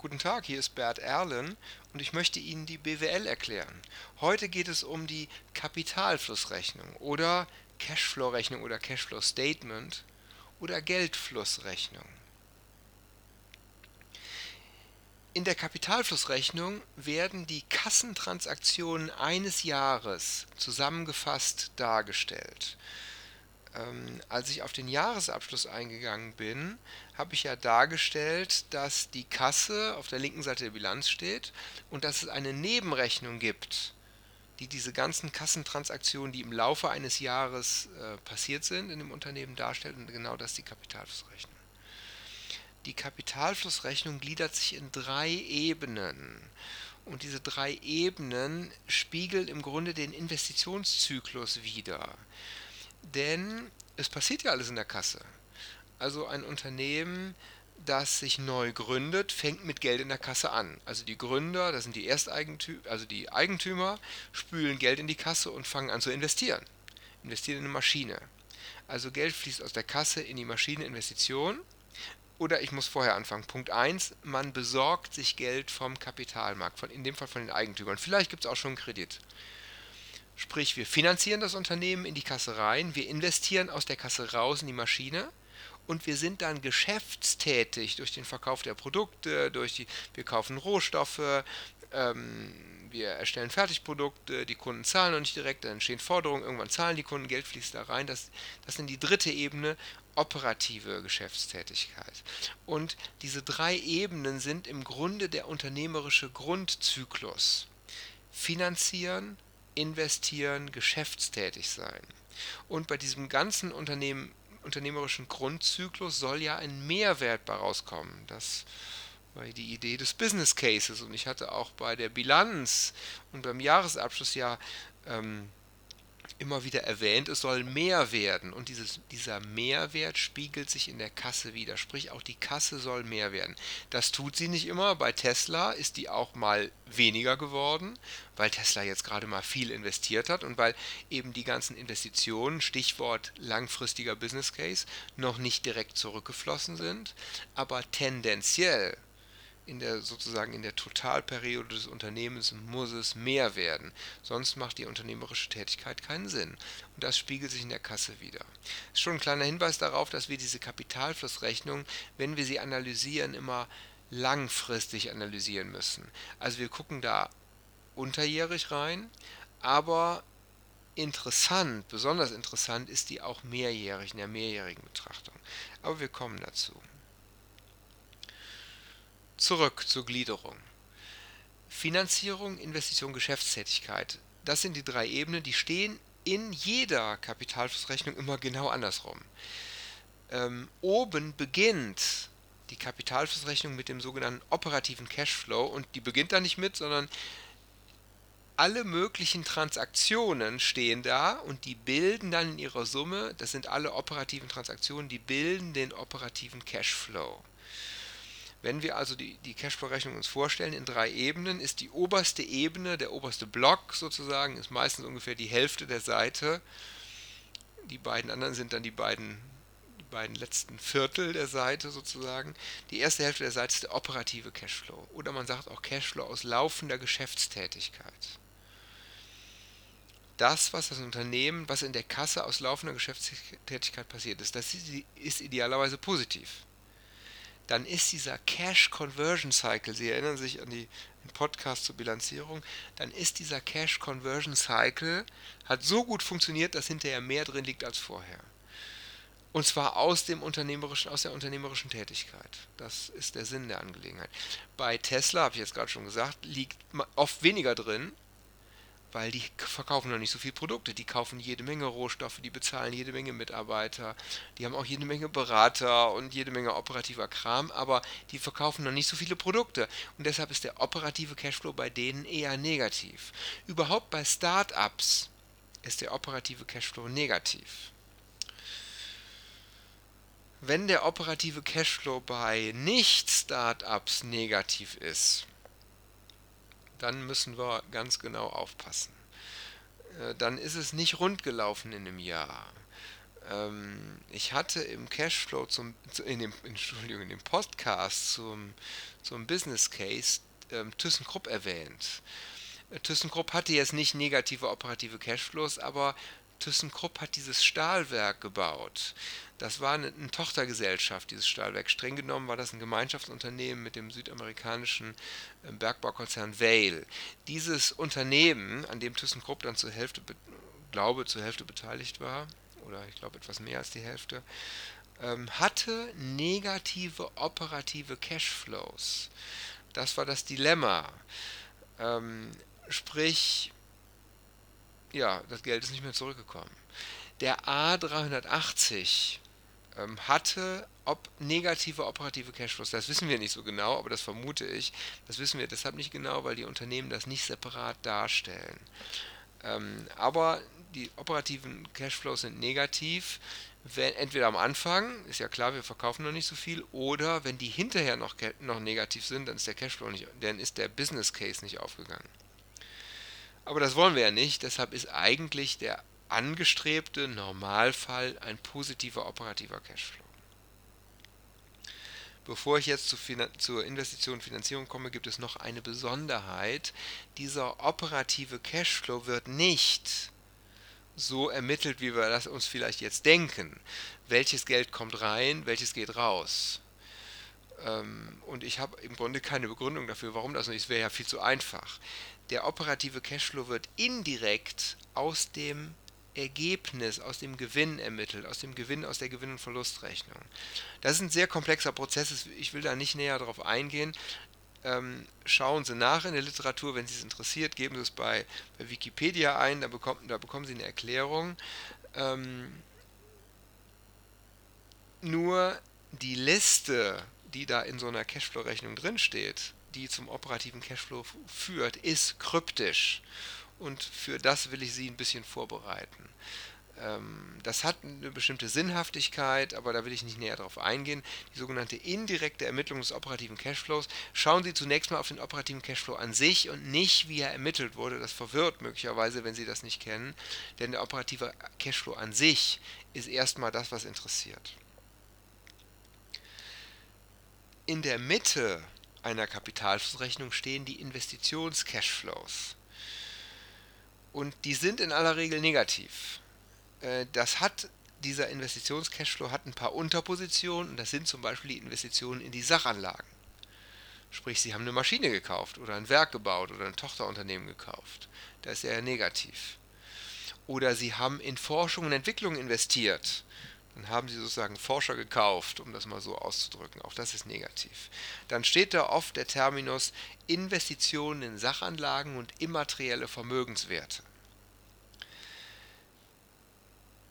Guten Tag, hier ist Bert Erlen und ich möchte Ihnen die BWL erklären. Heute geht es um die Kapitalflussrechnung oder Cashflow-Rechnung oder Cashflow-Statement oder Geldflussrechnung. In der Kapitalflussrechnung werden die Kassentransaktionen eines Jahres zusammengefasst dargestellt. Ähm, als ich auf den Jahresabschluss eingegangen bin, habe ich ja dargestellt, dass die Kasse auf der linken Seite der Bilanz steht und dass es eine Nebenrechnung gibt, die diese ganzen Kassentransaktionen, die im Laufe eines Jahres äh, passiert sind, in dem Unternehmen darstellt und genau das ist die Kapitalflussrechnung. Die Kapitalflussrechnung gliedert sich in drei Ebenen. Und diese drei Ebenen spiegeln im Grunde den Investitionszyklus wider. Denn es passiert ja alles in der Kasse. Also ein Unternehmen, das sich neu gründet, fängt mit Geld in der Kasse an. Also die Gründer, das sind die Ersteigentümer, also die Eigentümer, spülen Geld in die Kasse und fangen an zu investieren. Investieren in eine Maschine. Also Geld fließt aus der Kasse in die Maschine Investition. Oder ich muss vorher anfangen. Punkt 1, man besorgt sich Geld vom Kapitalmarkt, von, in dem Fall von den Eigentümern. Vielleicht gibt es auch schon einen Kredit. Sprich, wir finanzieren das Unternehmen in die Kasse rein, wir investieren aus der Kasse raus in die Maschine und wir sind dann geschäftstätig durch den Verkauf der Produkte, durch die, wir kaufen Rohstoffe, ähm, wir erstellen Fertigprodukte, die Kunden zahlen noch nicht direkt, dann entstehen Forderungen, irgendwann zahlen die Kunden, Geld fließt da rein. Das, das ist die dritte Ebene, operative Geschäftstätigkeit. Und diese drei Ebenen sind im Grunde der unternehmerische Grundzyklus. Finanzieren, investieren, geschäftstätig sein. Und bei diesem ganzen Unternehmen, unternehmerischen Grundzyklus soll ja ein Mehrwert rauskommen. Das war die Idee des Business Cases. Und ich hatte auch bei der Bilanz und beim Jahresabschluss ja ähm, immer wieder erwähnt, es soll mehr werden. Und dieses, dieser Mehrwert spiegelt sich in der Kasse wieder. Sprich, auch die Kasse soll mehr werden. Das tut sie nicht immer. Bei Tesla ist die auch mal weniger geworden, weil Tesla jetzt gerade mal viel investiert hat und weil eben die ganzen Investitionen, Stichwort langfristiger Business Case, noch nicht direkt zurückgeflossen sind. Aber tendenziell in der sozusagen in der Totalperiode des Unternehmens muss es mehr werden, sonst macht die unternehmerische Tätigkeit keinen Sinn. Und das spiegelt sich in der Kasse wieder. Ist schon ein kleiner Hinweis darauf, dass wir diese Kapitalflussrechnung, wenn wir sie analysieren, immer langfristig analysieren müssen. Also wir gucken da unterjährig rein, aber interessant, besonders interessant ist die auch mehrjährig, in der mehrjährigen Betrachtung. Aber wir kommen dazu. Zurück zur Gliederung. Finanzierung, Investition, Geschäftstätigkeit. Das sind die drei Ebenen, die stehen in jeder Kapitalflussrechnung immer genau andersrum. Ähm, oben beginnt die Kapitalflussrechnung mit dem sogenannten operativen Cashflow und die beginnt da nicht mit, sondern alle möglichen Transaktionen stehen da und die bilden dann in ihrer Summe, das sind alle operativen Transaktionen, die bilden den operativen Cashflow. Wenn wir also die, die Cashflow-Rechnung uns vorstellen in drei Ebenen, ist die oberste Ebene, der oberste Block sozusagen, ist meistens ungefähr die Hälfte der Seite. Die beiden anderen sind dann die beiden, die beiden letzten Viertel der Seite sozusagen. Die erste Hälfte der Seite ist der operative Cashflow. Oder man sagt auch Cashflow aus laufender Geschäftstätigkeit. Das, was das Unternehmen, was in der Kasse aus laufender Geschäftstätigkeit passiert ist, das ist idealerweise positiv dann ist dieser Cash Conversion Cycle, Sie erinnern sich an die, Podcast zur Bilanzierung, dann ist dieser Cash Conversion Cycle, hat so gut funktioniert, dass hinterher mehr drin liegt als vorher. Und zwar aus, dem unternehmerischen, aus der unternehmerischen Tätigkeit. Das ist der Sinn der Angelegenheit. Bei Tesla, habe ich jetzt gerade schon gesagt, liegt oft weniger drin, weil die verkaufen noch nicht so viele Produkte. Die kaufen jede Menge Rohstoffe, die bezahlen jede Menge Mitarbeiter, die haben auch jede Menge Berater und jede Menge operativer Kram, aber die verkaufen noch nicht so viele Produkte. Und deshalb ist der operative Cashflow bei denen eher negativ. Überhaupt bei Startups ist der operative Cashflow negativ. Wenn der operative Cashflow bei Nicht-Startups negativ ist, dann müssen wir ganz genau aufpassen. Äh, dann ist es nicht rund gelaufen in einem Jahr. ähm, ich hatte im Cashflow zum, in dem, Entschuldigung, in dem Podcast zum, zum Business Case ähm, ThyssenKrupp erwähnt. Äh, ThyssenKrupp hatte jetzt nicht negative operative Cashflows, aber ThyssenKrupp hat dieses Stahlwerk gebaut. Das war eine, eine, Tochtergesellschaft, dieses Stahlwerk. Streng genommen war das ein Gemeinschaftsunternehmen mit dem südamerikanischen äh, Bergbaukonzern Vale. Dieses Unternehmen, an dem ThyssenKrupp dann zur Hälfte, glaube zur Hälfte beteiligt war, oder ich glaube etwas mehr als die Hälfte, ähm, hatte negative operative Cashflows. Das war das Dilemma. Ähm, sprich, ja, das Geld ist nicht mehr zurückgekommen. Der A380 ähm, hatte ob negative operative Cashflows. Das wissen wir nicht so genau, aber das vermute ich. Das wissen wir deshalb nicht genau, weil die Unternehmen das nicht separat darstellen. Ähm, aber die operativen Cashflows sind negativ, wenn entweder am Anfang, ist ja klar, wir verkaufen noch nicht so viel, oder wenn die hinterher noch, noch negativ sind, dann ist der Cashflow nicht, dann ist der Business Case nicht aufgegangen. Aber das wollen wir ja nicht, deshalb ist eigentlich der angestrebte Normalfall ein positiver operativer Cashflow. Bevor ich jetzt zu zur Investition und Finanzierung komme, gibt es noch eine Besonderheit. Dieser operative Cashflow wird nicht so ermittelt, wie wir das uns vielleicht jetzt denken. Welches Geld kommt rein, welches geht raus. Ähm, und ich habe im Grunde keine Begründung dafür, warum das nicht. Es wäre ja viel zu einfach. Der operative Cashflow wird indirekt aus dem Ergebnis, aus dem Gewinn ermittelt, aus dem Gewinn, aus der Gewinn- und Verlustrechnung. Das ist ein sehr komplexer Prozess, ich will da nicht näher darauf eingehen. Ähm, schauen Sie nach in der Literatur, wenn Sie es interessiert, geben Sie es bei, bei Wikipedia ein, da, bekommt, da bekommen Sie eine Erklärung. Ähm, nur die Liste, die da in so einer Cashflow-Rechnung drinsteht, die zum operativen Cashflow führt, ist kryptisch. Und für das will ich Sie ein bisschen vorbereiten. Ähm, das hat eine bestimmte Sinnhaftigkeit, aber da will ich nicht näher darauf eingehen. Die sogenannte indirekte Ermittlung des operativen Cashflows. Schauen Sie zunächst mal auf den operativen Cashflow an sich und nicht, wie er ermittelt wurde. Das verwirrt möglicherweise, wenn Sie das nicht kennen, denn der operative Cashflow an sich ist erstmal das, was interessiert. In der Mitte einer Kapitalflussrechnung stehen die Investitions-Cashflows. Und die sind in aller Regel negativ. Äh, das hat dieser Investitions-Cashflow hat ein paar Unterpositionen das sind zum Beispiel die Investitionen in die Sachanlagen. Sprich, Sie haben eine Maschine gekauft oder ein Werk gebaut oder ein Tochterunternehmen gekauft. Da ist er negativ. Oder Sie haben in Forschung und Entwicklung investiert. Dann haben Sie sozusagen Forscher gekauft, um das mal so auszudrücken. Auch das ist negativ. Dann steht da oft der Terminus Investitionen in Sachanlagen und immaterielle Vermögenswerte.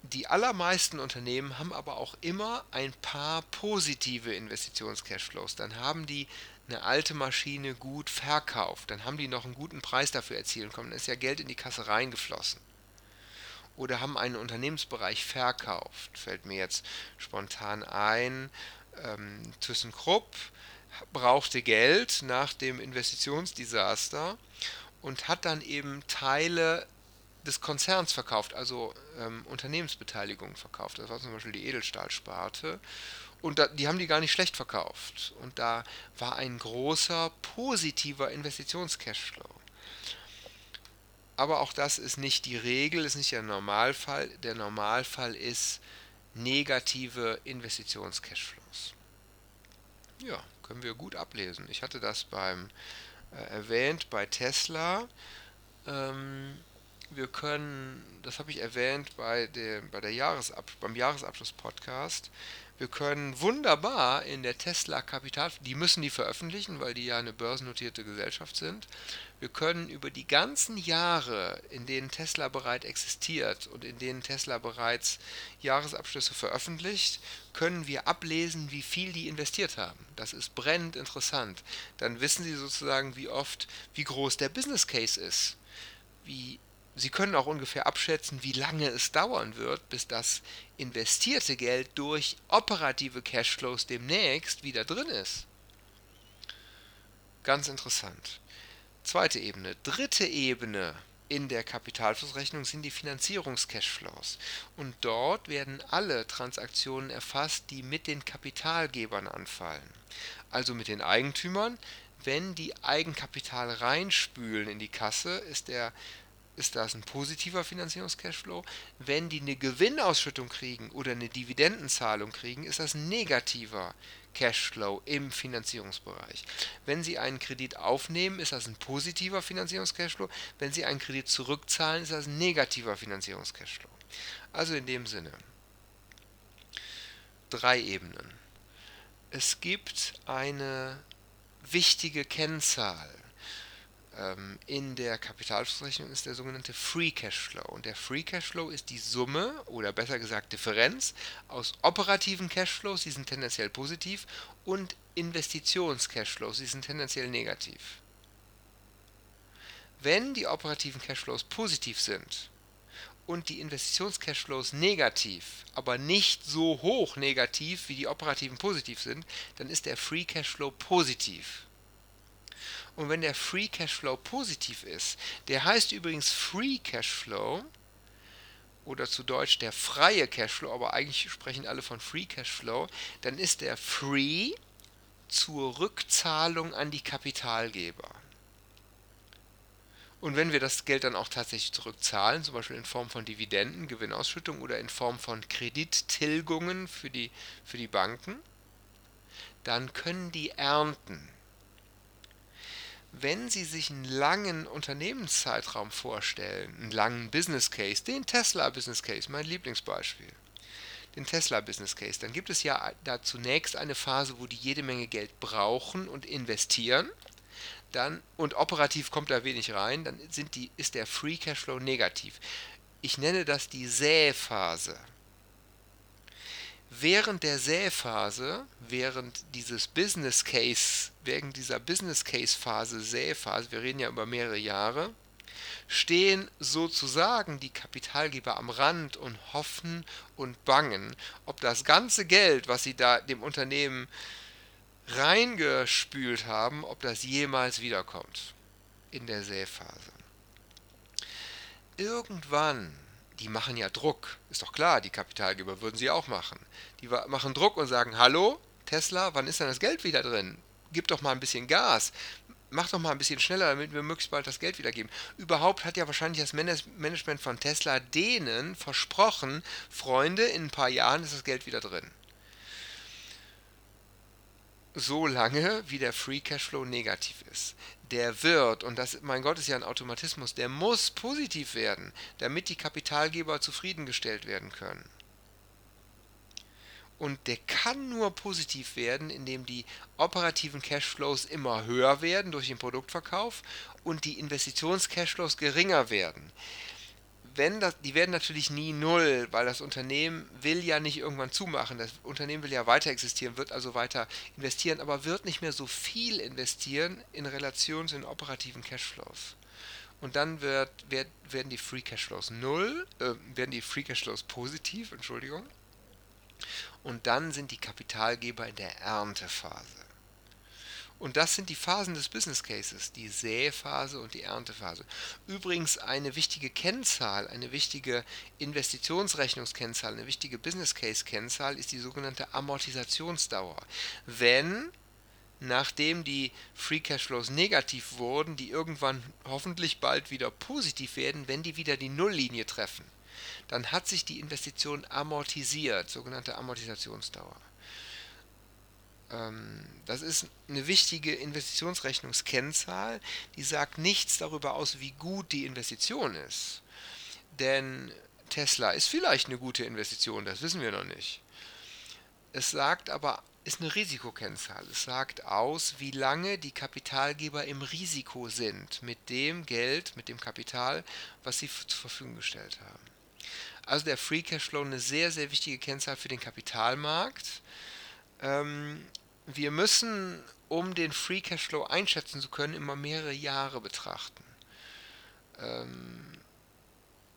Die allermeisten Unternehmen haben aber auch immer ein paar positive Investitions-Cashflows. Dann haben die eine alte Maschine gut verkauft, dann haben die noch einen guten Preis dafür erzielen können, dann ist ja Geld in die Kasse reingeflossen. Oder haben einen Unternehmensbereich verkauft, fällt mir jetzt spontan ein. Ähm, ThyssenKrupp brauchte Geld nach dem Investitionsdesaster und hat dann eben Teile des Konzerns verkauft, also ähm, Unternehmensbeteiligung verkauft. Das war zum Beispiel die Edelstahlsparte. Und da, die haben die gar nicht schlecht verkauft. Und da war ein großer positiver Investitionscashflow. Aber auch das ist nicht die Regel, ist nicht der Normalfall. Der Normalfall ist negative Investitionscashflows. Ja, können wir gut ablesen. Ich hatte das beim äh, erwähnt bei Tesla. Ähm, wir können, das habe ich erwähnt bei dem, bei der Jahresab, beim Jahresabschluss-Podcast, wir können wunderbar in der Tesla Kapital, die müssen die veröffentlichen, weil die ja eine börsennotierte Gesellschaft sind. Wir können über die ganzen Jahre, in denen Tesla bereits existiert und in denen Tesla bereits Jahresabschlüsse veröffentlicht, können wir ablesen, wie viel die investiert haben. Das ist brennend interessant. Dann wissen Sie sozusagen, wie oft, wie groß der Business Case ist, wie Sie können auch ungefähr abschätzen, wie lange es dauern wird, bis das investierte Geld durch operative Cashflows demnächst wieder drin ist. Ganz interessant. Zweite Ebene. Dritte Ebene in der Kapitalflussrechnung sind die Finanzierungscashflows. Und dort werden alle Transaktionen erfasst, die mit den Kapitalgebern anfallen. Also mit den Eigentümern. Wenn die Eigenkapital reinspülen in die Kasse, ist, der, ist das ein positiver Finanzierungscashflow. Wenn die eine Gewinnausschüttung kriegen oder eine Dividendenzahlung kriegen, ist das ein negativer Cashflow im Finanzierungsbereich. Wenn Sie einen Kredit aufnehmen, ist das ein positiver Finanzierungscashflow. Wenn Sie einen Kredit zurückzahlen, ist das ein negativer Finanzierungscashflow. Also in dem Sinne drei Ebenen. Es gibt eine wichtige Kennzahl in der Kapitalflussrechnung ist der sogenannte Free Cashflow. Und der Free Cashflow ist die Summe oder besser gesagt Differenz aus operativen Cashflows, die sind tendenziell positiv, und Investitionscashflows, die sind tendenziell negativ. Wenn die operativen Cashflows positiv sind und die Investitionscashflows negativ, aber nicht so hoch negativ wie die operativen positiv sind, dann ist der Free Cashflow positiv. Und wenn der Free Cashflow positiv ist, der heißt übrigens Free Cashflow oder zu Deutsch der freie Cashflow, aber eigentlich sprechen alle von Free Cashflow, dann ist der Free zur Rückzahlung an die Kapitalgeber. Und wenn wir das Geld dann auch tatsächlich zurückzahlen, zum Beispiel in Form von Dividenden, Gewinnausschüttung oder in Form von Kredittilgungen für die, für die Banken, dann können die ernten wenn Sie sich einen langen Unternehmenszeitraum vorstellen, einen langen Business Case, den Tesla Business Case, mein Lieblingsbeispiel, den Tesla Business Case, dann gibt es ja da zunächst eine Phase, wo die jede Menge Geld brauchen und investieren. Dann, und operativ kommt da wenig rein, dann sind die, ist der Free Cashflow negativ. Ich nenne das die Säphase. Während der Säphase, während dieses Business Case, während dieser Business Case Phase, Säphase, wir reden ja über mehrere Jahre, stehen sozusagen die Kapitalgeber am Rand und hoffen und bangen, ob das ganze Geld, was sie da dem Unternehmen reingespült haben, ob das jemals wiederkommt in der Säphase. Irgendwann die machen ja Druck. Ist doch klar, die Kapitalgeber würden sie auch machen. Die machen Druck und sagen, hallo, Tesla, wann ist denn das Geld wieder drin? Gib doch mal ein bisschen Gas. Mach doch mal ein bisschen schneller, damit wir möglichst bald das Geld wiedergeben. Überhaupt hat ja wahrscheinlich das Management von Tesla denen versprochen, Freunde, in ein paar Jahren ist das Geld wieder drin so lange, wie der Free Cashflow negativ ist. Der wird, und das, mein Gott, ist ja ein Automatismus, der muss positiv werden, damit die Kapitalgeber zufriedengestellt werden können. Und der kann nur positiv werden, indem die operativen Cashflows immer höher werden durch den Produktverkauf und die Investitionscashflows geringer werden wenn das, die werden natürlich nie null, weil das Unternehmen will ja nicht irgendwann zumachen. Das Unternehmen will ja weiter existieren, wird also weiter investieren, aber wird nicht mehr so viel investieren in Relation zu den operativen Cashflows. Und dann wird, wird, werden die Free Cashflows null, äh, werden die Free Cashflows positiv, Entschuldigung. Und dann sind die Kapitalgeber in der Erntephase. Und das sind die Phasen des Business Cases, die Säphase und die Erntephase. Übrigens eine wichtige Kennzahl, eine wichtige Investitionsrechnungskennzahl, eine wichtige Business Case Kennzahl ist die sogenannte Amortisationsdauer. Wenn nachdem die Free Cashflows negativ wurden, die irgendwann hoffentlich bald wieder positiv werden, wenn die wieder die Nulllinie treffen, dann hat sich die Investition amortisiert, sogenannte Amortisationsdauer. Ähm, das ist eine wichtige Investitionsrechnungskennzahl, die sagt nichts darüber aus, wie gut die Investition ist. Denn Tesla ist vielleicht eine gute Investition, das wissen wir noch nicht. Es sagt aber, ist eine Risikokennzahl. Es sagt aus, wie lange die Kapitalgeber im Risiko sind mit dem Geld, mit dem Kapital, was sie zur Verfügung gestellt haben. Also der Free Cashflow eine sehr, sehr wichtige Kennzahl für den Kapitalmarkt. Wir müssen, um den Free Cashflow einschätzen zu können, immer mehrere Jahre betrachten. Ähm,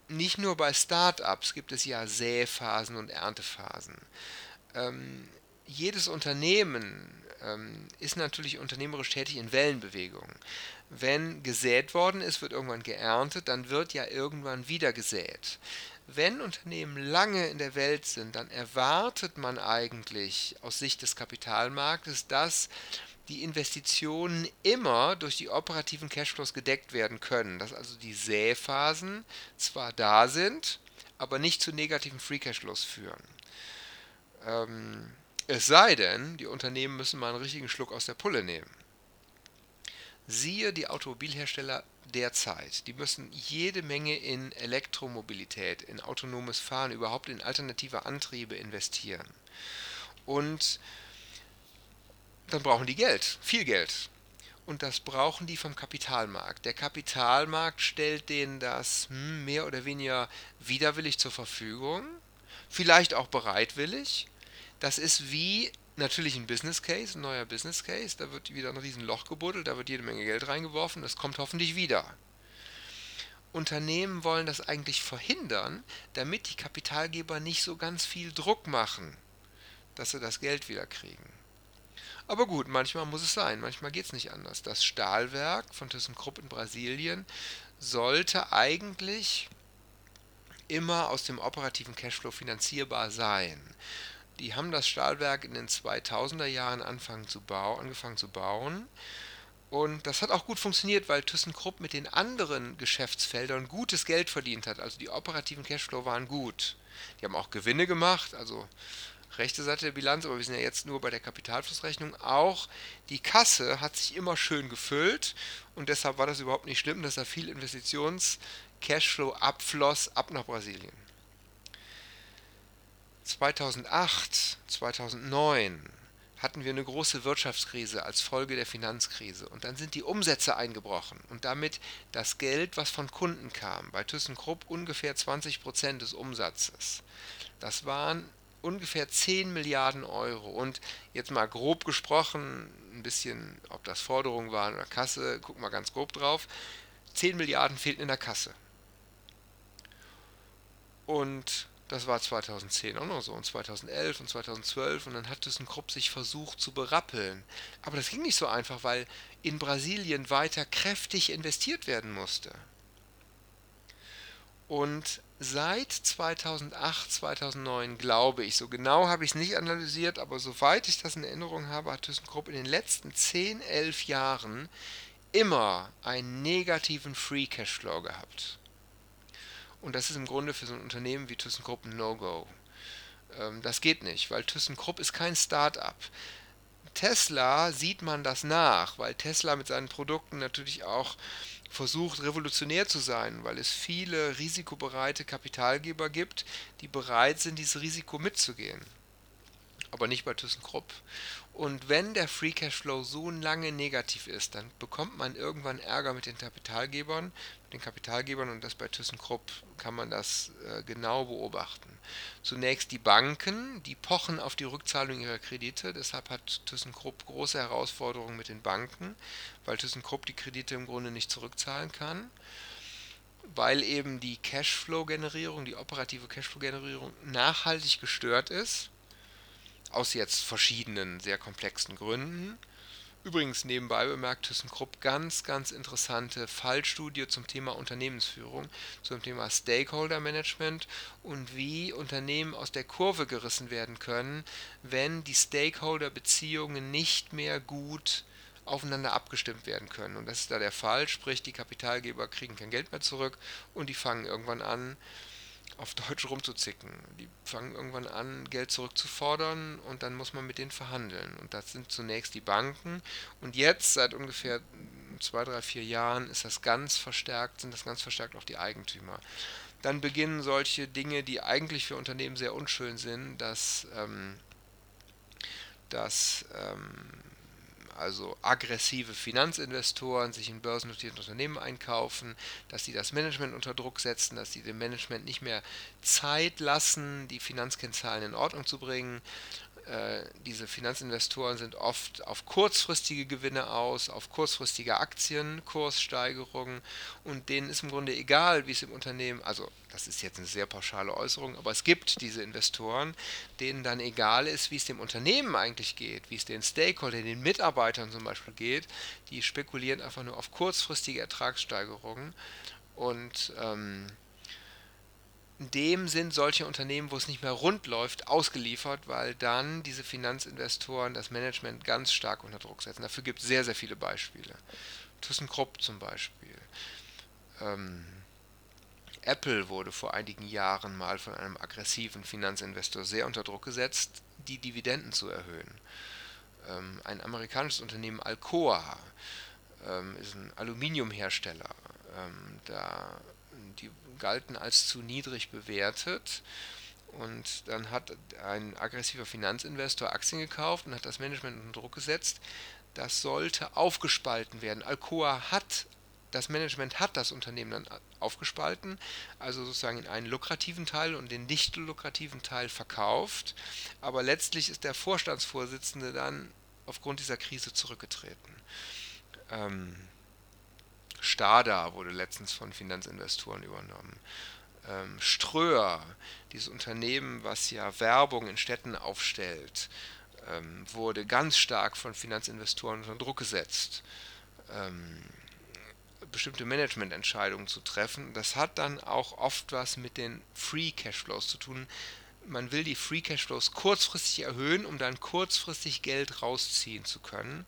nicht nur bei Startups gibt es ja Säphasen und Erntephasen. Ähm, jedes Unternehmen ähm, ist natürlich unternehmerisch tätig in Wellenbewegungen. Wenn gesät worden ist, wird irgendwann geerntet, dann wird ja irgendwann wieder gesät. Wenn Unternehmen lange in der Welt sind, dann erwartet man eigentlich aus Sicht des Kapitalmarktes, dass die Investitionen immer durch die operativen Cashflows gedeckt werden können, dass also die Säphasen zwar da sind, aber nicht zu negativen Free Cashflows führen. Ähm, es sei denn, die Unternehmen müssen mal einen richtigen Schluck aus der Pulle nehmen. Siehe die Automobilhersteller derzeit. Die müssen jede Menge in Elektromobilität, in autonomes Fahren, überhaupt in alternative Antriebe investieren. Und dann brauchen die Geld, viel Geld. Und das brauchen die vom Kapitalmarkt. Der Kapitalmarkt stellt denen das hm, mehr oder weniger widerwillig zur Verfügung, vielleicht auch bereitwillig. Das ist wie natürlich ein Business Case, ein neuer Business Case. Da wird wieder ein Riesenloch gebuddelt, da wird jede Menge Geld reingeworfen, das kommt hoffentlich wieder. Unternehmen wollen das eigentlich verhindern, damit die Kapitalgeber nicht so ganz viel Druck machen, dass sie das Geld wieder kriegen. Aber gut, manchmal muss es sein, manchmal geht es nicht anders. Das Stahlwerk von ThyssenKrupp in Brasilien sollte eigentlich immer aus dem operativen Cashflow finanzierbar sein. Die haben das Stahlwerk in den 2000er Jahren angefangen zu, bauen. Und das hat auch gut funktioniert, weil ThyssenKrupp mit den anderen Geschäftsfeldern gutes Geld verdient hat. Also die operativen Cashflow waren gut. Die haben auch Gewinne gemacht, also rechte Seite der Bilanz, aber wir sind ja jetzt nur bei der Kapitalflussrechnung. Auch die Kasse hat sich immer schön gefüllt und deshalb war das überhaupt nicht schlimm, dass da viel Investitions-Cashflow abfloss ab nach Brasilien. 2008, 2009 hatten wir eine große Wirtschaftskrise als Folge der Finanzkrise und dann sind die Umsätze eingebrochen und damit das Geld, was von Kunden kam, bei ThyssenKrupp ungefähr 20 Prozent des Umsatzes. Das waren ungefähr 10 Milliarden Euro. Und jetzt mal grob gesprochen, ein bisschen, ob das Forderungen waren oder Kasse, guck mal ganz grob drauf. 10 Milliarden fehlten in der Kasse. Und das war 2010 auch noch so und 2011 und 2012 und dann hat ThyssenKrupp sich versucht zu berappeln. Aber das ging nicht so einfach, weil in Brasilien weiter kräftig investiert werden musste. Und seit 2008, 2009 glaube ich, so genau habe ich es nicht analysiert, aber soweit ich das in Erinnerung habe, hat ThyssenKrupp in den letzten 10, 11 Jahren immer einen negativen Free Cashflow gehabt. Und das ist im Grunde für so ein Unternehmen wie ThyssenKrupp ein No-Go. Ähm, das geht nicht, weil ThyssenKrupp ist kein Start-up. Tesla sieht man das nach, weil Tesla mit seinen Produkten natürlich auch versucht, revolutionär zu sein, weil es viele risikobereite Kapitalgeber gibt, die bereit sind, dieses Risiko mitzugehen. Aber nicht bei ThyssenKrupp. Und wenn der Free Cashflow so lange negativ ist, dann bekommt man irgendwann Ärger mit den Kapitalgebern, mit den Kapitalgebern und das bei ThyssenKrupp kann man das äh, genau beobachten. Zunächst die Banken, die pochen auf die Rückzahlung ihrer Kredite, deshalb hat ThyssenKrupp große Herausforderungen mit den Banken, weil ThyssenKrupp die Kredite im Grunde nicht zurückzahlen kann. Weil eben die Cashflow-Generierung, die operative Cashflow-Generierung nachhaltig gestört ist aus jetzt verschiedenen sehr komplexen Gründen. Übrigens nebenbei bemerkt ThyssenKrupp ganz, ganz interessante Fallstudie zum Thema Unternehmensführung, zum Thema Stakeholder Management und wie Unternehmen aus der Kurve gerissen werden können, wenn die Stakeholder-Beziehungen nicht mehr gut aufeinander abgestimmt werden können. Und das ist da der Fall, sprich die Kapitalgeber kriegen kein Geld mehr zurück und die fangen irgendwann an, auf Deutsch rumzuzicken. Die fangen irgendwann an, Geld zurückzufordern und dann muss man mit denen verhandeln. Und das sind zunächst die Banken. Und jetzt, seit ungefähr zwei, drei, vier Jahren, ist das ganz verstärkt, sind das ganz verstärkt auch die Eigentümer. Dann beginnen solche Dinge, die eigentlich für Unternehmen sehr unschön sind, dass, ähm, dass ähm, also aggressive Finanzinvestoren sich in börsennotierten Unternehmen einkaufen, dass sie das Management unter Druck setzen, dass sie dem Management nicht mehr Zeit lassen, die Finanzkennzahlen in Ordnung zu bringen. Äh, diese Finanzinvestoren sind oft auf kurzfristige Gewinne aus, auf kurzfristige Aktienkurssteigerungen. Und denen ist im Grunde egal, wie es im Unternehmen, also das ist jetzt eine sehr pauschale Äußerung, aber es gibt diese Investoren, denen dann egal ist, wie es dem Unternehmen eigentlich geht, wie es den Stakeholdern, den Mitarbeitern zum Beispiel geht, die spekulieren einfach nur auf kurzfristige Ertragssteigerungen. Und ähm, dem sind solche Unternehmen, wo es nicht mehr rund läuft, ausgeliefert, weil dann diese Finanzinvestoren das Management ganz stark unter Druck setzen. Dafür gibt es sehr, sehr viele Beispiele. ThyssenKrupp zum Beispiel. Ähm, Apple wurde vor einigen Jahren mal von einem aggressiven Finanzinvestor sehr unter Druck gesetzt, die Dividenden zu erhöhen. Ähm, ein amerikanisches Unternehmen Alcoa ähm, ist ein Aluminiumhersteller. Ähm, da die galten als zu niedrig bewertet. Und dann hat ein aggressiver Finanzinvestor Aktien gekauft und hat das Management unter Druck gesetzt. Das sollte aufgespalten werden. Alcoa hat, das Management hat das Unternehmen dann aufgespalten, also sozusagen in einen lukrativen Teil und den nicht lukrativen Teil verkauft. Aber letztlich ist der Vorstandsvorsitzende dann aufgrund dieser Krise zurückgetreten. Ähm, Stada wurde letztens von Finanzinvestoren übernommen. Ähm, Ströer, dieses Unternehmen, was ja Werbung in Städten aufstellt, ähm, wurde ganz stark von Finanzinvestoren unter Druck gesetzt, ähm, bestimmte Managemententscheidungen zu treffen. Das hat dann auch oft was mit den Free Cashflows zu tun, man will die Free Cashflows kurzfristig erhöhen, um dann kurzfristig Geld rausziehen zu können.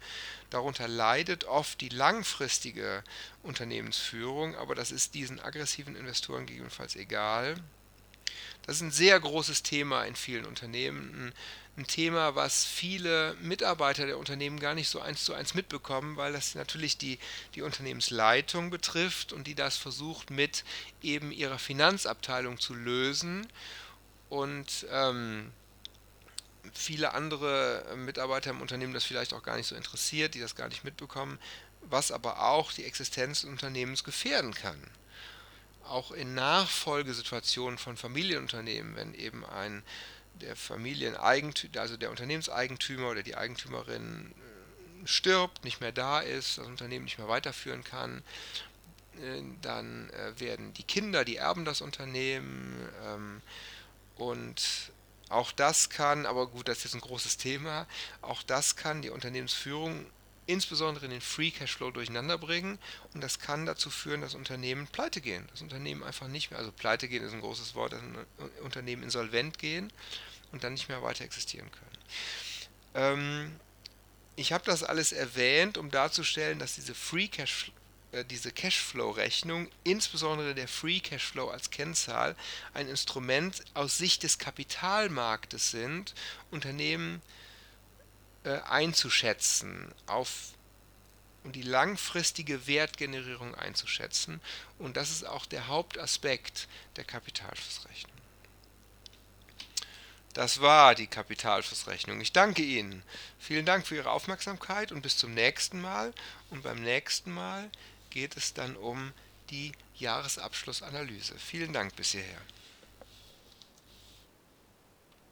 Darunter leidet oft die langfristige Unternehmensführung, aber das ist diesen aggressiven Investoren gegebenenfalls egal. Das ist ein sehr großes Thema in vielen Unternehmen, ein Thema, was viele Mitarbeiter der Unternehmen gar nicht so eins zu eins mitbekommen, weil das natürlich die, die Unternehmensleitung betrifft und die das versucht mit eben ihrer Finanzabteilung zu lösen und ähm, viele andere Mitarbeiter im Unternehmen das vielleicht auch gar nicht so interessiert, die das gar nicht mitbekommen, was aber auch die Existenz des Unternehmens gefährden kann. Auch in Nachfolgesituationen von Familienunternehmen, wenn eben ein der Familieneigentümer, also der Unternehmenseigentümer oder die Eigentümerin äh, stirbt, nicht mehr da ist, das Unternehmen nicht mehr weiterführen kann, äh, dann äh, werden die Kinder, die erben das Unternehmen, ähm, und auch das kann, aber gut, das ist jetzt ein großes Thema, auch das kann die Unternehmensführung insbesondere in den Free Cashflow durcheinander bringen und das kann dazu führen, dass Unternehmen pleite gehen. Das Unternehmen einfach nicht mehr, also pleite gehen ist ein großes Wort, dass Unternehmen insolvent gehen und dann nicht mehr weiter existieren können. Ähm, ich habe das alles erwähnt, um darzustellen, dass diese Free äh, diese Cashflow-Rechnung, insbesondere der Free Cashflow als Kennzahl, ein Instrument aus Sicht des Kapitalmarktes sind, Unternehmen äh, einzuschätzen, auf und die langfristige Wertgenerierung einzuschätzen. Und das ist auch der Hauptaspekt der Kapitalflussrechnung. Das war die Kapitalflussrechnung. Ich danke Ihnen. Vielen Dank für Ihre Aufmerksamkeit und bis zum nächsten Mal. Und beim nächsten Mal geht es dann um die Jahresabschlussanalyse. Vielen Dank bis hierher.